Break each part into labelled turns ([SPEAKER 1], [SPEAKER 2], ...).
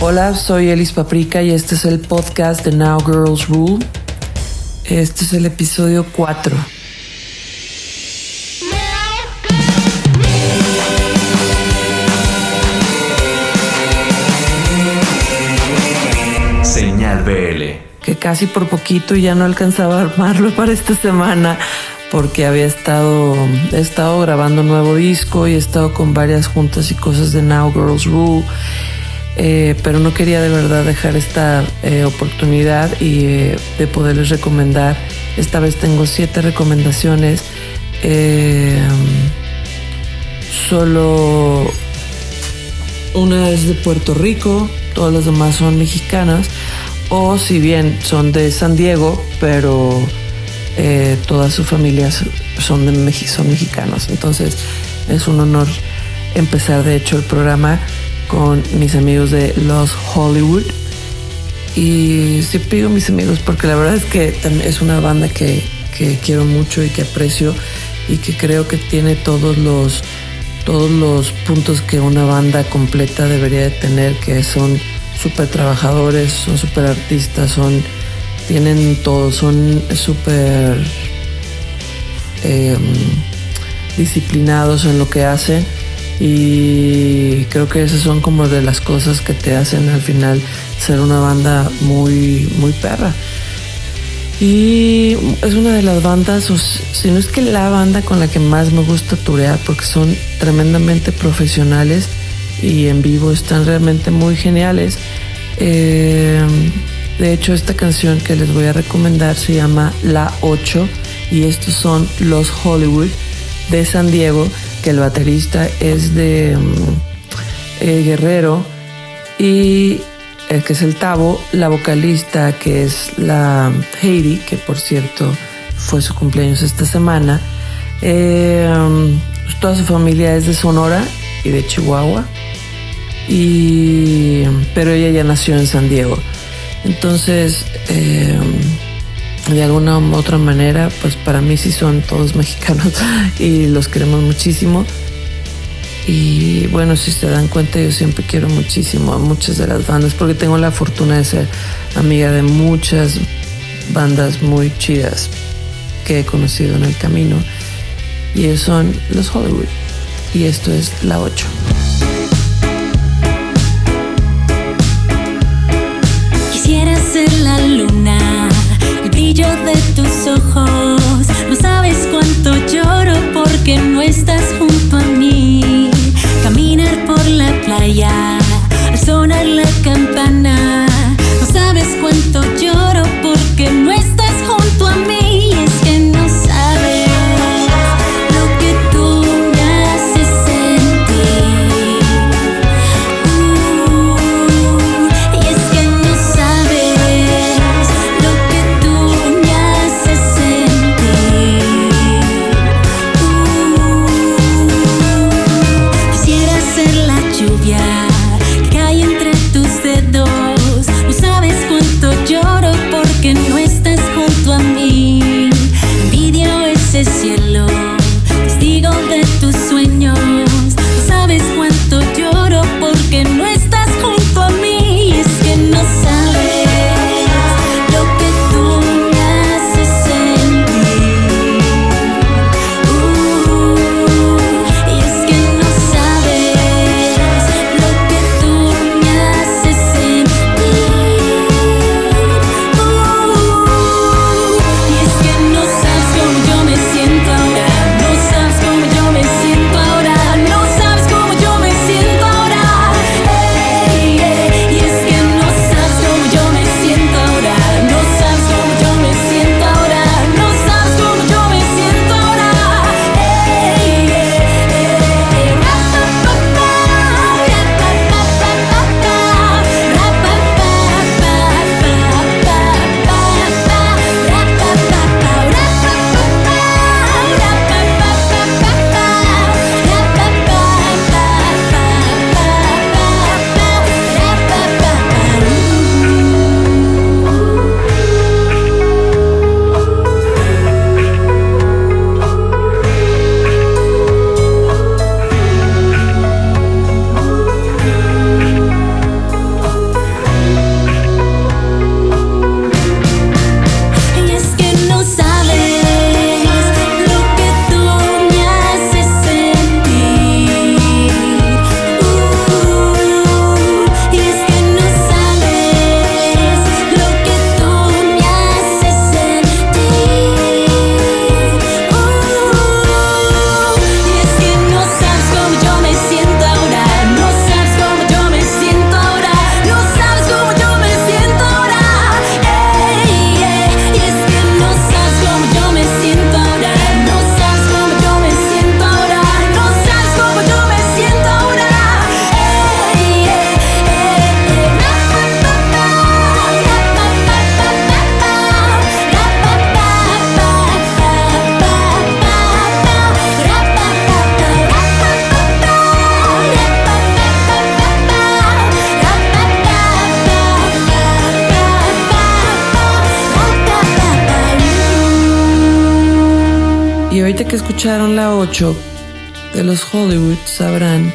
[SPEAKER 1] Hola, soy Elis Paprika y este es el podcast de Now Girls Rule. Este es el episodio 4.
[SPEAKER 2] Señal BL.
[SPEAKER 1] Que casi por poquito ya no alcanzaba a armarlo para esta semana porque había estado, he estado grabando un nuevo disco y he estado con varias juntas y cosas de Now Girls Rule eh, pero no quería de verdad dejar esta eh, oportunidad y eh, de poderles recomendar. Esta vez tengo siete recomendaciones. solo una es de Puerto Rico, todas las demás son mexicanas. O si bien son de San Diego, pero todas sus familias son, de, son mexicanos. Entonces es un honor empezar de hecho el programa con mis amigos de Los Hollywood. Y sí pido mis amigos porque la verdad es que es una banda que, quiero mucho y que aprecio y que creo que tiene todos los, todos los puntos que una banda completa debería de tener, que son súper trabajadores, son súper artistas, son, tienen todo, son súper em, disciplinados en lo que hacen y creo que esas son como de las cosas que te hacen al final ser una banda muy, muy perra. Y es una de las bandas, si no es que la banda con la que más me gusta turear, porque son tremendamente profesionales y en vivo están realmente muy geniales. Eh, de hecho, esta canción que les voy a recomendar se llama La 8 y estos son los Hollywood de San Diego el baterista es de mm, eh, Guerrero y el que es el Tavo, la vocalista que es la Heidi, que por cierto fue su cumpleaños esta semana. Eh, toda su familia es de Sonora y de Chihuahua, y, pero ella ya nació en San Diego. Entonces, eh, de alguna u otra manera, pues para mí sí son todos mexicanos y los queremos muchísimo. Y bueno, si se dan cuenta, yo siempre quiero muchísimo a muchas de las bandas porque tengo la fortuna de ser amiga de muchas bandas muy chidas que he conocido en el camino. Y ellos son los Hollywood. Y esto es la 8.
[SPEAKER 3] Tus ojos. No sabes cuánto lloro porque no estás junto a mí. Caminar por la playa, al sonar la campana.
[SPEAKER 1] Que escucharon la 8 de los Hollywood sabrán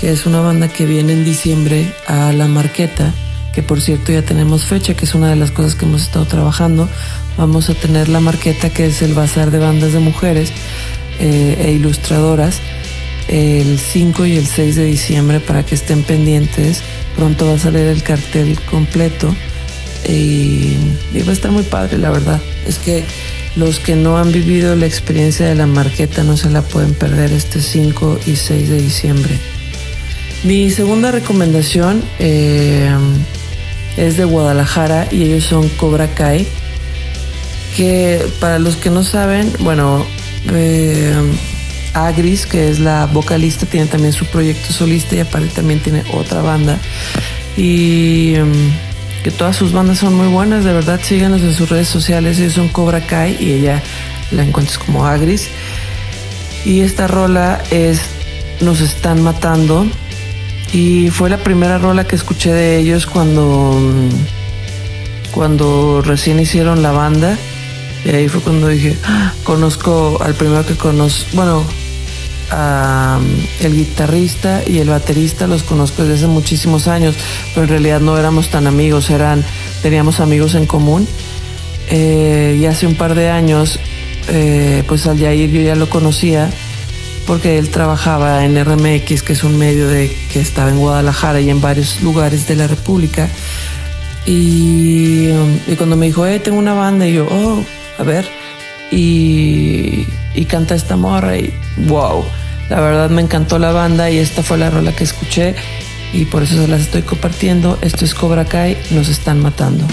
[SPEAKER 1] que es una banda que viene en diciembre a La Marqueta, que por cierto ya tenemos fecha, que es una de las cosas que hemos estado trabajando. Vamos a tener La Marqueta, que es el bazar de bandas de mujeres eh, e ilustradoras, el 5 y el 6 de diciembre para que estén pendientes. Pronto va a salir el cartel completo y, y va a estar muy padre, la verdad. Es que los que no han vivido la experiencia de la marqueta no se la pueden perder este 5 y 6 de diciembre. Mi segunda recomendación eh, es de Guadalajara y ellos son Cobra Kai. Que para los que no saben, bueno, eh, Agris, que es la vocalista, tiene también su proyecto solista y aparte también tiene otra banda. Y em, que todas sus bandas son muy buenas, de verdad, síganos en sus redes sociales, ellos son Cobra Kai y ella la encuentras como Agris. Y esta rola es Nos están matando. Y fue la primera rola que escuché de ellos cuando, cuando recién hicieron la banda. Y ahí fue cuando dije, "Ah, conozco al primero que conozco, bueno, a, el guitarrista y el baterista los conozco desde hace muchísimos años, pero en realidad no éramos tan amigos, eran, teníamos amigos en común. Eh, y hace un par de años, eh, pues al Yair yo ya lo conocía porque él trabajaba en RMX, que es un medio de, que estaba en Guadalajara y en varios lugares de la República. Y, um, y cuando me dijo, eh, tengo una banda, y yo, oh, a ver. Y, canta esta morra y wow, la verdad me encantó la banda y esta fue la rola que escuché y por eso se las estoy compartiendo. Esto es Cobra Kai, nos están matando.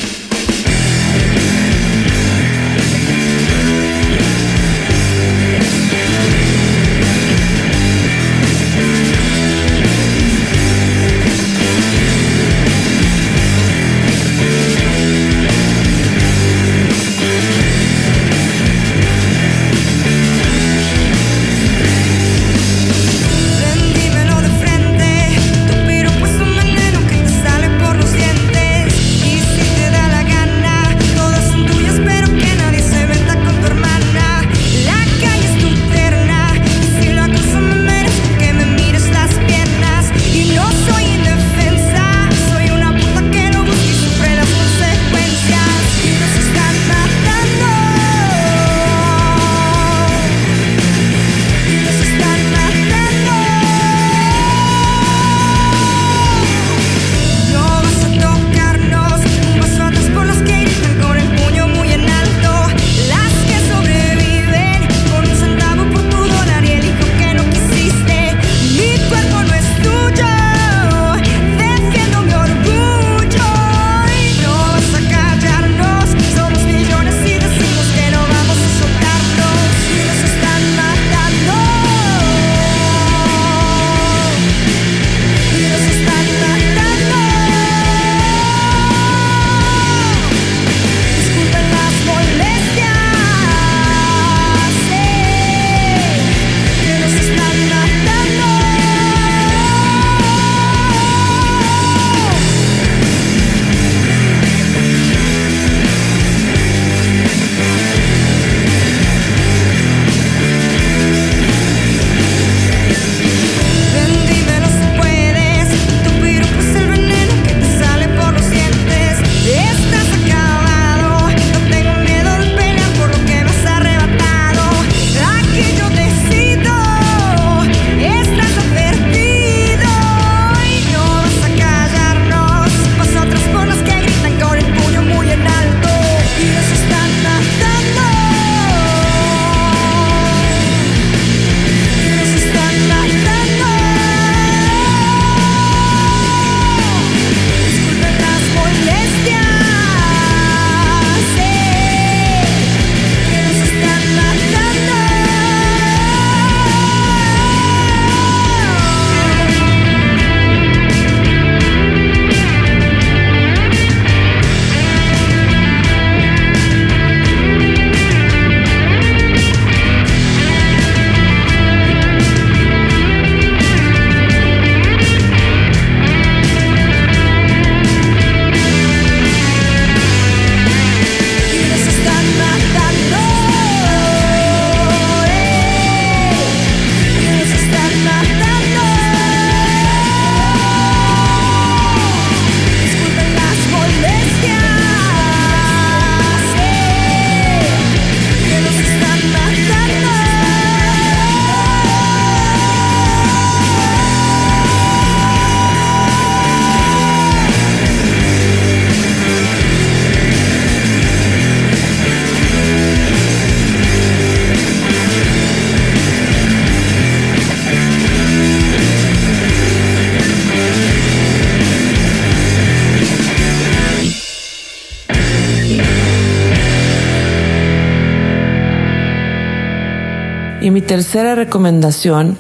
[SPEAKER 1] Tercera recomendación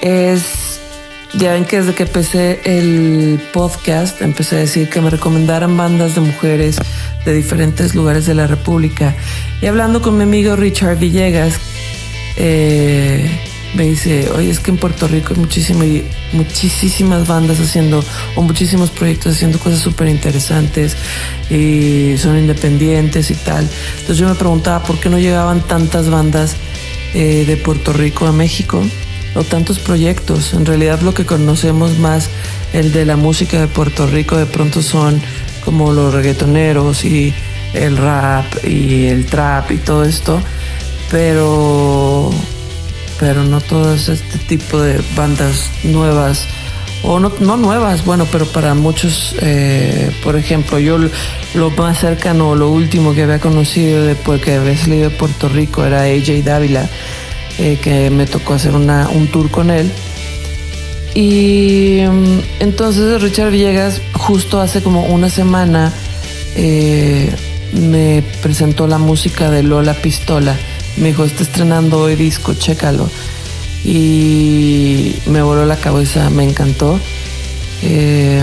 [SPEAKER 1] es, ya ven que desde que empecé el podcast, empecé a decir que me recomendaran bandas de mujeres de diferentes lugares de la República. Y hablando con mi amigo Richard Villegas, eh, me dice, oye, es que en Puerto Rico hay muchísimas, muchísimas bandas haciendo, o muchísimos proyectos haciendo cosas súper interesantes y son independientes y tal. Entonces yo me preguntaba por qué no llegaban tantas bandas eh, de Puerto Rico a México o tantos proyectos. En realidad lo que conocemos más, el de la música de Puerto Rico, de pronto son como los reggaetoneros y el rap y el trap y todo esto, pero pero no todo este tipo de bandas nuevas o no, no nuevas, bueno, pero para muchos, eh, por ejemplo, yo lo más cercano, lo último que había conocido después que había salido de Puerto Rico era AJ Dávila, eh, que me tocó hacer una, un tour con él. Y mm, entonces Richard Villegas justo hace como una semana eh, me presentó la música de Lola Pistola me dijo, está estrenando hoy disco, chécalo. Y me voló la cabeza, me encantó. Eh,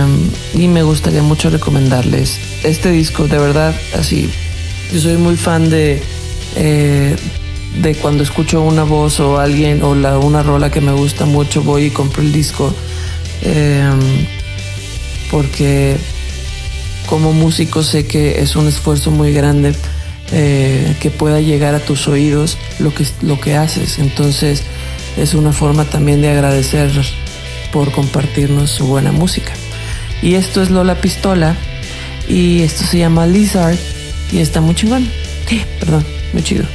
[SPEAKER 1] y me gustaría mucho recomendarles este disco, de verdad, así. Yo soy muy fan de, eh, de cuando escucho una voz o alguien o la, una rola que me gusta mucho, voy y compro el disco. Eh, porque como músico sé que es un esfuerzo muy grande que pueda llegar a tus oídos lo que, lo que haces. Entonces es una forma también de agradecer por compartirnos su buena música. Y esto es Lola Pistola y esto se llama Lizard y está muy chingón. Perdón, muy chido.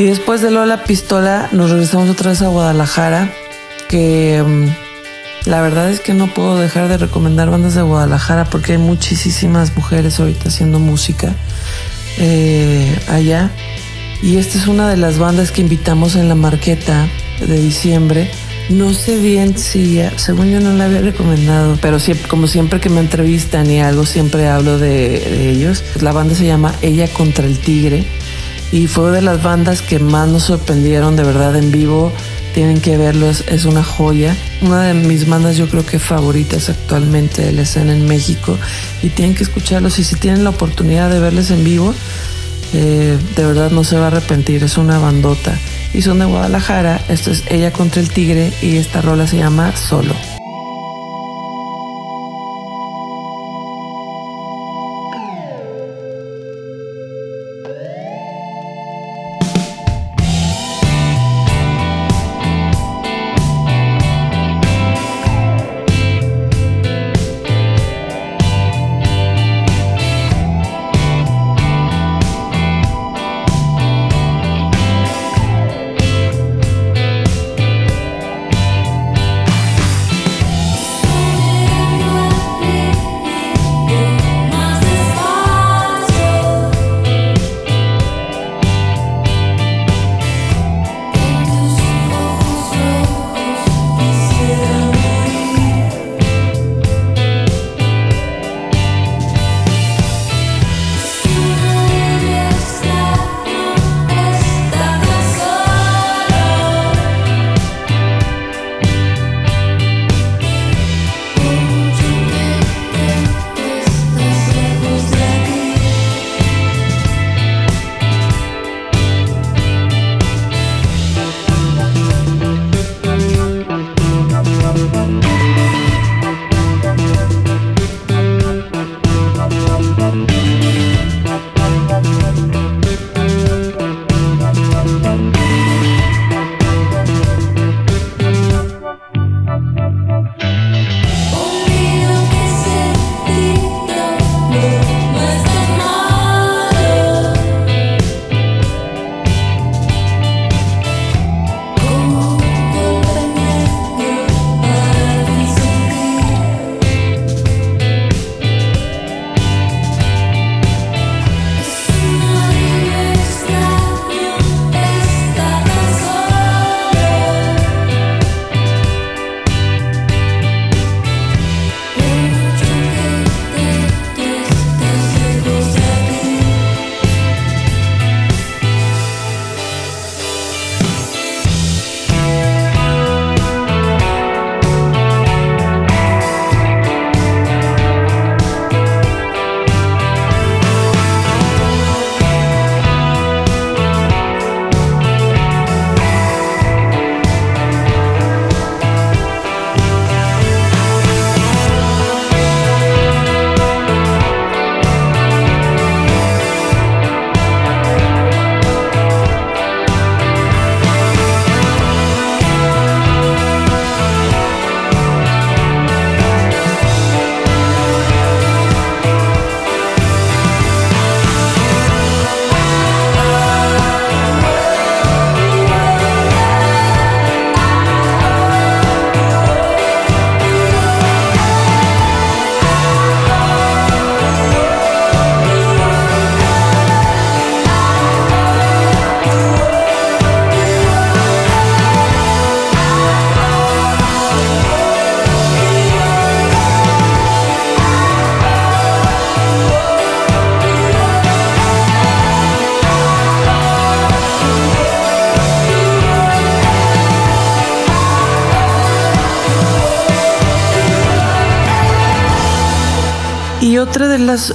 [SPEAKER 1] Y después de Lola Pistola nos regresamos otra vez a Guadalajara, que mm, la verdad es que no puedo dejar de recomendar bandas de Guadalajara porque hay muchísimas mujeres ahorita haciendo música eh, allá. Y esta es una de las bandas que invitamos en la marqueta de diciembre. No sé bien si, según yo no la había recomendado, pero como siempre que me entrevistan y algo, siempre hablo de ellos. La banda se llama Ella contra el Tigre y fue de las bandas que más nos sorprendieron de verdad en vivo. Tienen que verlo, es, una joya. Una de mis bandas yo creo que favoritas actualmente de la escena en México y tienen que escucharlos y si tienen la oportunidad de verles en vivo, eh, de verdad no se va a arrepentir, es una bandota. Y son de Guadalajara, esto es Ella contra el Tigre y esta rola se llama Solo.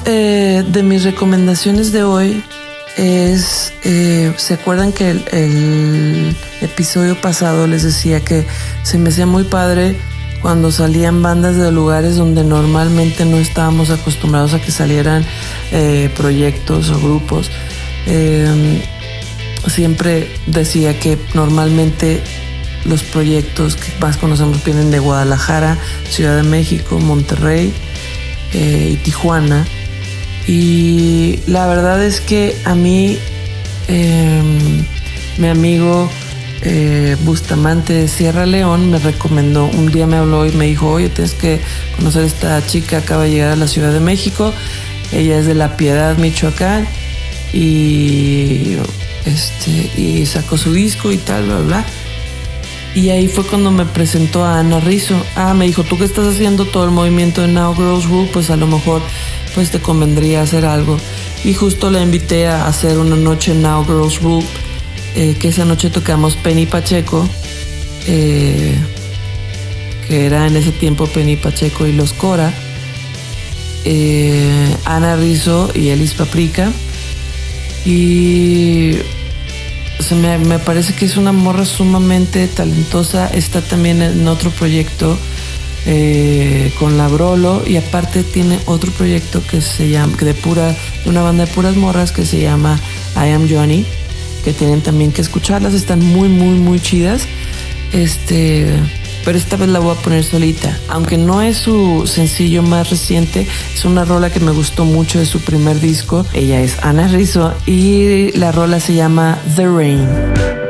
[SPEAKER 3] Eh, de mis recomendaciones de hoy es, eh, ¿se acuerdan que el, episodio pasado les decía que se me hacía muy padre cuando salían bandas de lugares donde normalmente no estábamos acostumbrados a que salieran eh, proyectos o grupos? Eh, siempre decía que normalmente los proyectos que más conocemos vienen de Guadalajara, Ciudad de México, Monterrey eh, y Tijuana. Y la verdad es que a mí, eh, mi amigo eh, Bustamante de Sierra León me recomendó, un día me habló y me dijo, oye, tienes que conocer a esta chica, acaba de llegar a la Ciudad de México, ella es de La Piedad, Michoacán, y, este, y sacó su disco y tal, bla, bla. Y ahí fue cuando me presentó a Ana Rizzo. Ah, me dijo, tú que estás haciendo todo el movimiento de Now Girls Rule, pues a lo mejor pues te convendría hacer algo. Y justo la invité a hacer una noche en Now Girls Rule, eh, que esa noche tocamos Penny Pacheco, eh, que era en ese tiempo Penny Pacheco y los Cora, eh, Ana Rizzo y Elis Paprika. Y se me, me, parece que es una morra sumamente talentosa. Está también en otro proyecto eh, con la Brolo y aparte tiene otro proyecto que se llama, de pura, una banda de puras morras que se llama I Am Johnny, que tienen también que escucharlas. Están muy, muy, muy chidas. Este pero esta vez la voy a poner solita. Aunque no es su sencillo más reciente, es una rola que me gustó mucho de su primer disco. Ella es Ana Rizzo y la rola se llama The Rain.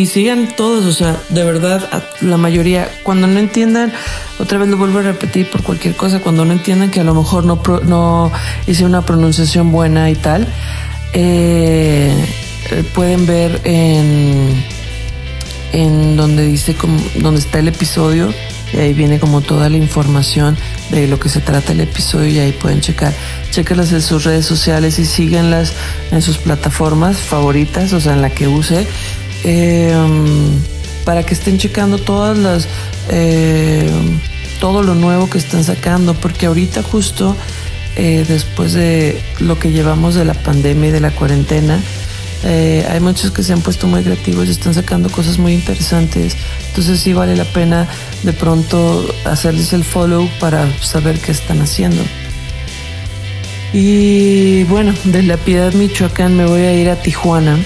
[SPEAKER 1] Y sigan todos, o sea, de verdad, la mayoría, cuando no entiendan, otra vez lo vuelvo a repetir por cualquier cosa, cuando no entiendan que a lo mejor no, no hice una pronunciación buena y tal, eh, pueden ver en, en donde dice, como, donde está el episodio, y ahí viene como toda la información de lo que se trata el episodio y ahí pueden checar. Chequenlas en sus redes sociales y síguenlas en sus plataformas favoritas, o sea, en la que use. Em, para que estén checando todas las em, todo lo nuevo que están sacando porque ahorita justo eh, después de lo que llevamos de la pandemia y de la cuarentena eh, hay muchos que se han puesto muy creativos y están sacando cosas muy interesantes. Entonces sí vale la pena de pronto hacerles el follow para saber qué están haciendo. Y bueno de la Piedad Michoacán me voy a ir a Tijuana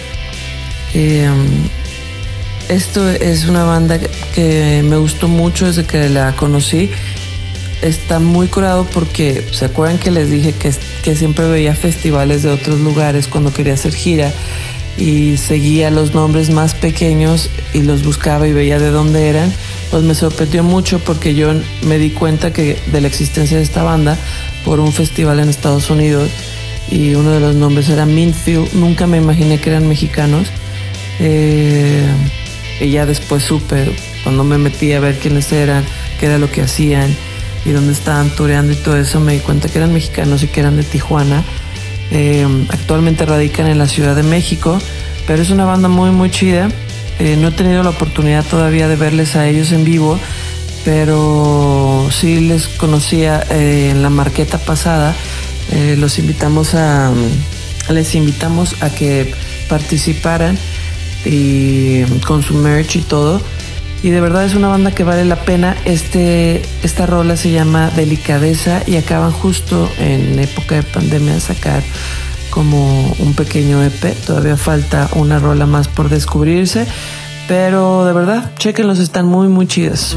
[SPEAKER 1] Em, esto es una banda que me gustó mucho desde que la conocí. Está muy curado porque, ¿se acuerdan que les dije que, siempre veía festivales de otros lugares cuando quería hacer gira? y seguía los nombres más pequeños y los buscaba y veía de dónde eran, pues me sorprendió mucho porque yo me di cuenta que de la existencia de esta banda por un festival en Estados Unidos y uno de los nombres era Minfield, nunca me imaginé que eran mexicanos eh, y ya después supe, cuando me metí a ver quiénes eran, qué era lo que hacían y dónde estaban tureando y todo eso, me di cuenta que eran mexicanos y que eran de Tijuana. Eh, actualmente radican en la Ciudad de México, pero es una banda muy, muy chida. Eh, no he tenido la oportunidad todavía de verles a ellos en vivo, pero sí les conocía en la marqueta pasada. los invitamos a, les invitamos a que participaran y con su merch y todo. Y de verdad es una banda que vale la pena. Este, esta rola se llama Delicadeza y acaban justo en época de pandemia de sacar como un pequeño EP. Todavía falta una rola más por descubrirse. Pero de verdad, chequenlos, están muy, muy chidas.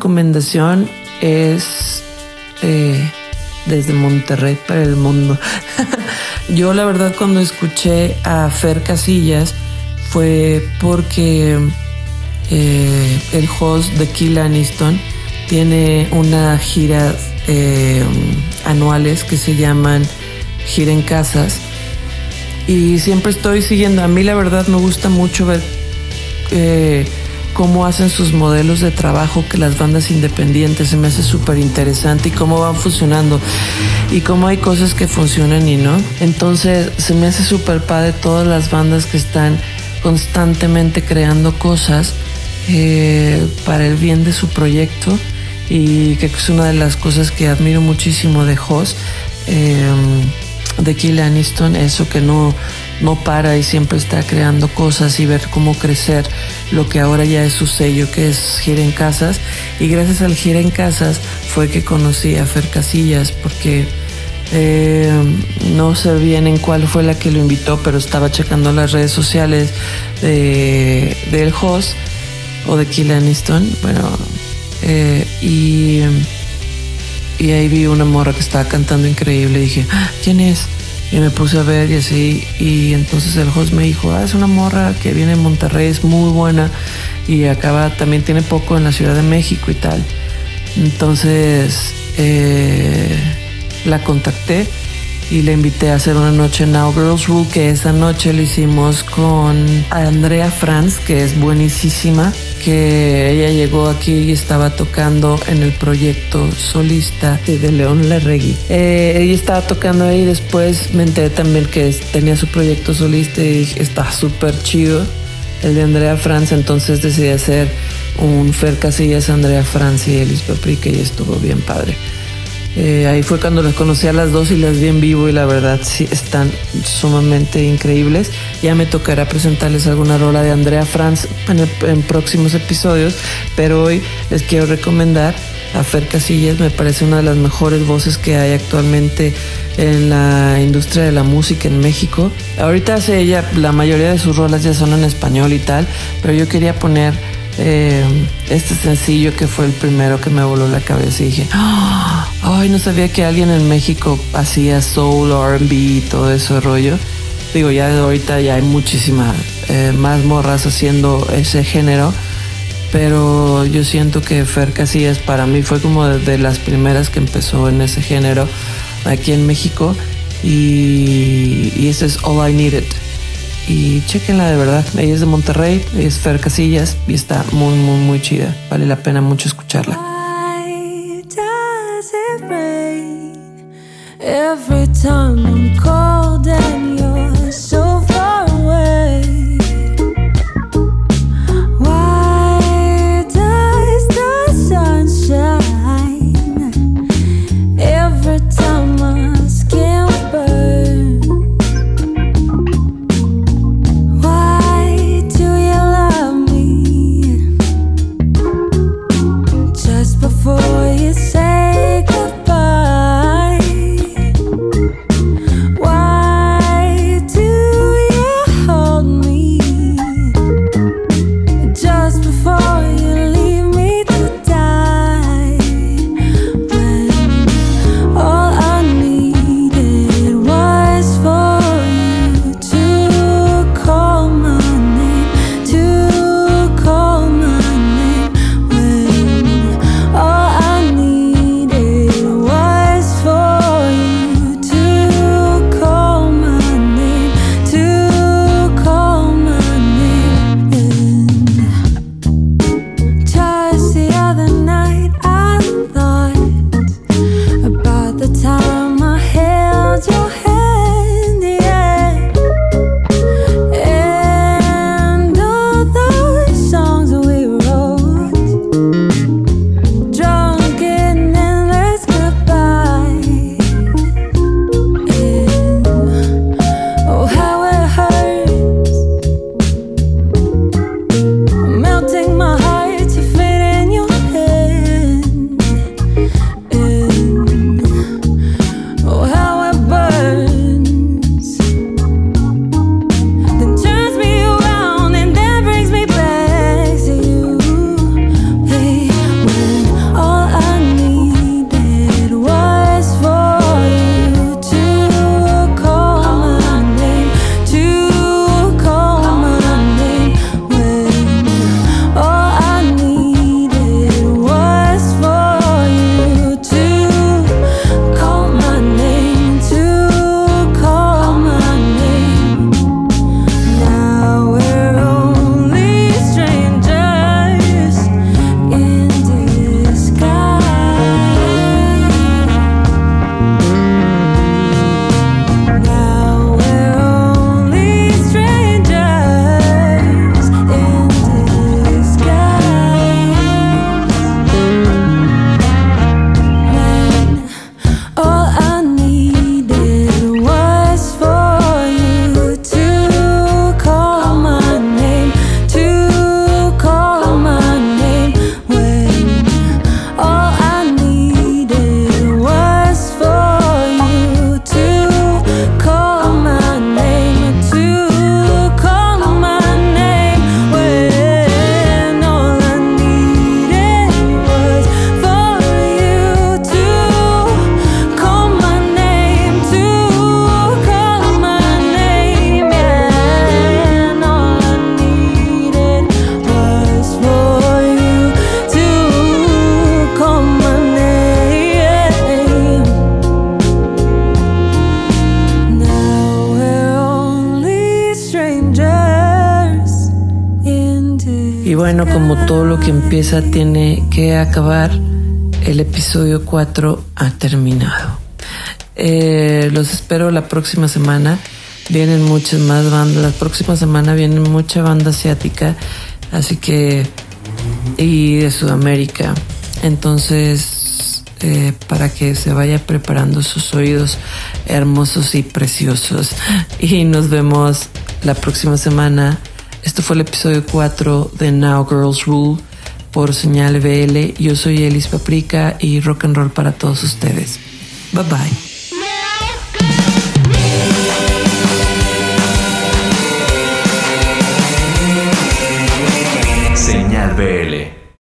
[SPEAKER 1] Recomendación es eh, desde Monterrey para el mundo. Yo la verdad cuando escuché a Fer Casillas fue porque eh, el host de Kill Aniston tiene una gira eh, anuales que se llaman Gira en Casas y siempre estoy siguiendo. A mí la verdad me gusta mucho ver eh, cómo hacen sus modelos de trabajo que las bandas independientes se me hace súper interesante y cómo van funcionando y cómo hay cosas que funcionan y no. Entonces se me hace súper padre todas las bandas que están constantemente creando cosas eh, para el bien de su proyecto y que es una de las cosas que admiro muchísimo de Hoss, eh, de Kill Aniston, eso que no no para y siempre está creando cosas y ver cómo crecer lo que ahora ya es su sello, que es Gira en Casas. Y gracias al Gira en Casas fue que conocí a Fer Casillas, porque eh, no sé bien en cuál fue la que lo invitó, pero estaba checando las redes sociales de, del host o de Kill Aniston. Bueno, eh, y, y ahí vi una morra que estaba cantando increíble. Y dije, ah, ¿quién es? Y me puse a ver y así. Y entonces el host me dijo, ah, es una morra que viene de Monterrey, es muy buena. Y acaba, también tiene poco en la Ciudad de México y tal. Entonces eh, la contacté y le invité a hacer una noche en Now Girls Rule, que esa noche lo hicimos con Andrea Franz, que es buenísima, que ella llegó aquí y estaba tocando en el proyecto solista de León Larregui. Eh, ella estaba tocando ahí, después me enteré también que tenía su proyecto solista y está súper chido el de Andrea Franz, entonces decidí hacer un Fer Casillas, Andrea Franz y Elis Paprika y estuvo bien padre. Eh, ahí fue cuando las conocí a las dos y las vi en vivo y la verdad sí están sumamente increíbles. Ya me tocará presentarles alguna rola de Andrea Franz en, próximos episodios, pero hoy les quiero recomendar a Fer Casillas, me parece una de las mejores voces que hay actualmente en la industria de la música en México. Ahorita hace ella, la mayoría de sus rolas ya son en español y tal, pero yo quería poner eh, este sencillo que fue el primero que me voló la cabeza y dije, ¡Ah! ay, no sabía que alguien en México hacía soul, RB y todo ese rollo. Digo, ya de ahorita ya hay muchísimas eh, más morras haciendo ese género, pero yo siento que Fer Casillas para mí fue como de las primeras que empezó en ese género aquí en México y, y ese es All I Needed y chequenla de verdad. Ella es de Monterrey, es Fer Casillas y está muy, muy, muy chida. Vale la pena mucho escucharla. Empieza tiene que acabar, el episodio 4 ha terminado. Eh, los espero la próxima semana. Vienen muchas más bandas. La próxima semana viene mucha banda asiática. Así que... Y de Sudamérica. Entonces, eh, para que se vaya preparando sus oídos hermosos y preciosos. Y nos vemos la próxima semana. Esto fue el episodio 4 de Now Girls Rule por Señal BL. Yo soy Elis Paprika y rock and roll para todos ustedes. Bye bye.